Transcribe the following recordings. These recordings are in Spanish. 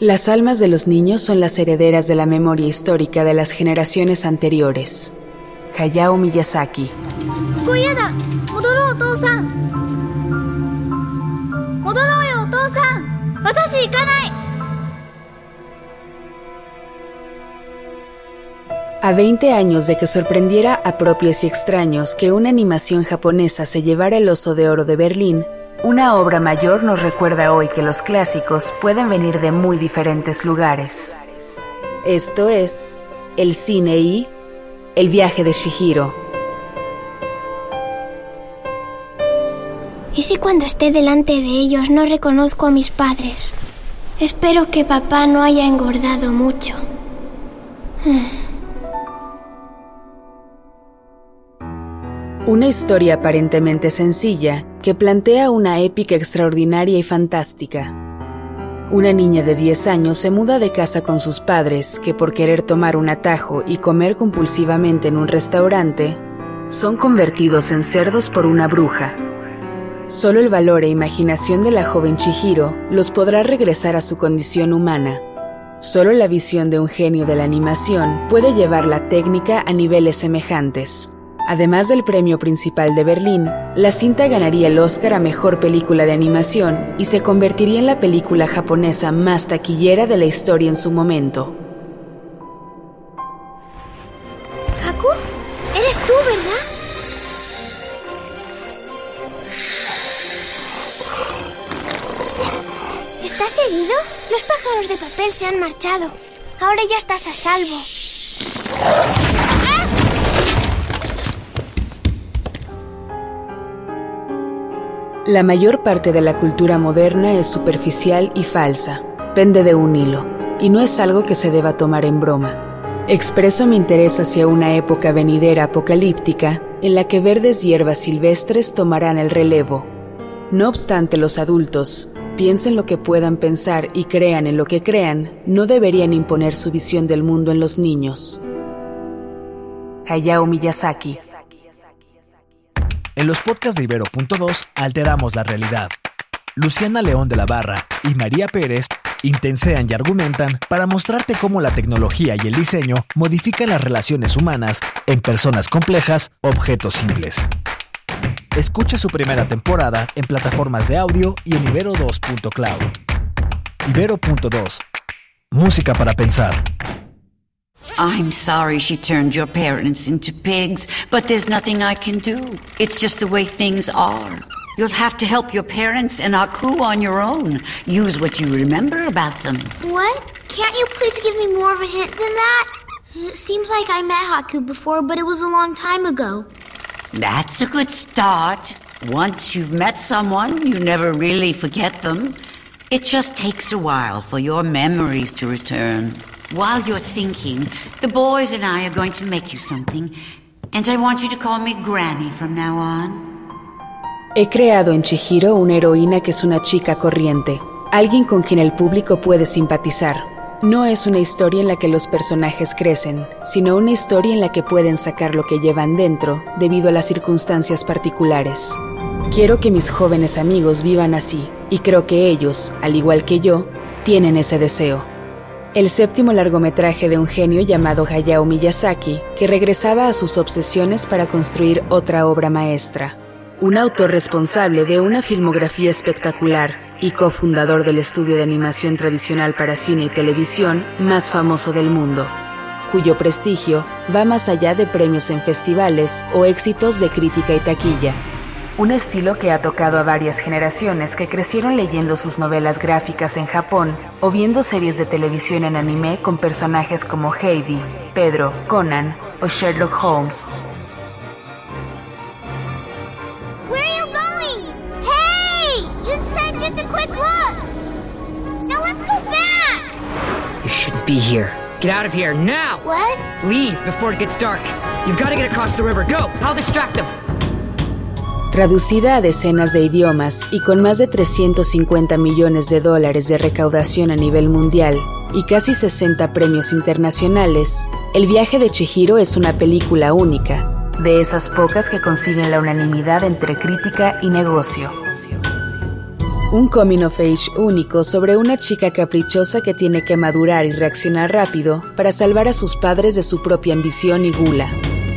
Las almas de los niños son las herederas de la memoria histórica de las generaciones anteriores. Hayao Miyazaki. A 20 años de que sorprendiera a propios y extraños que una animación japonesa se llevara el oso de oro de Berlín, una obra mayor nos recuerda hoy que los clásicos pueden venir de muy diferentes lugares. Esto es el cine y el viaje de Shihiro. ¿Y si cuando esté delante de ellos no reconozco a mis padres? Espero que papá no haya engordado mucho. Una historia aparentemente sencilla que plantea una épica extraordinaria y fantástica. Una niña de 10 años se muda de casa con sus padres que por querer tomar un atajo y comer compulsivamente en un restaurante, son convertidos en cerdos por una bruja. Solo el valor e imaginación de la joven Chihiro los podrá regresar a su condición humana. Solo la visión de un genio de la animación puede llevar la técnica a niveles semejantes. Además del premio principal de Berlín, la cinta ganaría el Oscar a Mejor Película de Animación y se convertiría en la película japonesa más taquillera de la historia en su momento. Haku, eres tú, ¿verdad? ¿Estás herido? Los pájaros de papel se han marchado. Ahora ya estás a salvo. La mayor parte de la cultura moderna es superficial y falsa, pende de un hilo, y no es algo que se deba tomar en broma. Expreso mi interés hacia una época venidera apocalíptica en la que verdes hierbas silvestres tomarán el relevo. No obstante, los adultos, piensen lo que puedan pensar y crean en lo que crean, no deberían imponer su visión del mundo en los niños. Hayao Miyazaki en los podcasts de Ibero.2 alteramos la realidad. Luciana León de la Barra y María Pérez intensean y argumentan para mostrarte cómo la tecnología y el diseño modifican las relaciones humanas en personas complejas, objetos simples. Escucha su primera temporada en plataformas de audio y en ibero2.cloud. Ibero.2. Música para pensar. I'm sorry she turned your parents into pigs, but there's nothing I can do. It's just the way things are. You'll have to help your parents and Aku on your own. Use what you remember about them. What? Can't you please give me more of a hint than that? It seems like I met Haku before, but it was a long time ago. That's a good start. Once you've met someone, you never really forget them. It just takes a while for your memories to return. While you're thinking, the boys and I are going to make you something, and I want you to call me Granny from now on. He creado en Chihiro una heroína que es una chica corriente, alguien con quien el público puede simpatizar. No es una historia en la que los personajes crecen, sino una historia en la que pueden sacar lo que llevan dentro debido a las circunstancias particulares. Quiero que mis jóvenes amigos vivan así, y creo que ellos, al igual que yo, tienen ese deseo el séptimo largometraje de un genio llamado Hayao Miyazaki, que regresaba a sus obsesiones para construir otra obra maestra. Un autor responsable de una filmografía espectacular y cofundador del estudio de animación tradicional para cine y televisión más famoso del mundo, cuyo prestigio va más allá de premios en festivales o éxitos de crítica y taquilla un estilo que ha tocado a varias generaciones que crecieron leyendo sus novelas gráficas en Japón o viendo series de televisión en anime con personajes como Heidi, Pedro, Conan o Sherlock Holmes. Where are you going? Hey! You said just a quick look. Now let's go back. You shouldn't be here. Get out of here now! What? Leave before it gets dark. You've got to get across the river. Go! I'll distract them. Traducida a decenas de idiomas y con más de 350 millones de dólares de recaudación a nivel mundial y casi 60 premios internacionales, El viaje de Chihiro es una película única, de esas pocas que consiguen la unanimidad entre crítica y negocio. Un coming of age único sobre una chica caprichosa que tiene que madurar y reaccionar rápido para salvar a sus padres de su propia ambición y gula.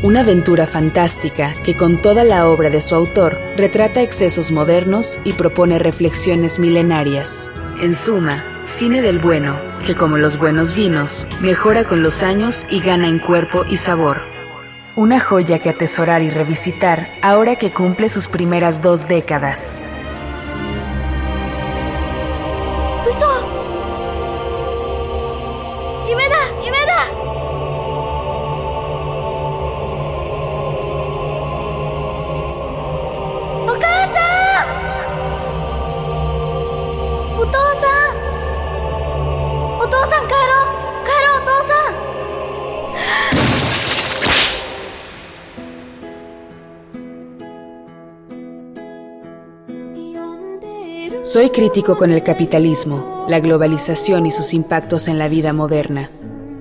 Una aventura fantástica que con toda la obra de su autor retrata excesos modernos y propone reflexiones milenarias. En suma, cine del bueno, que como los buenos vinos, mejora con los años y gana en cuerpo y sabor. Una joya que atesorar y revisitar ahora que cumple sus primeras dos décadas. Soy crítico con el capitalismo, la globalización y sus impactos en la vida moderna.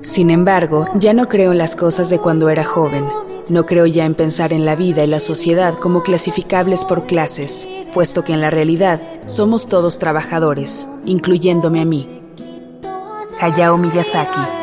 Sin embargo, ya no creo en las cosas de cuando era joven. No creo ya en pensar en la vida y la sociedad como clasificables por clases, puesto que en la realidad somos todos trabajadores, incluyéndome a mí. Hayao Miyazaki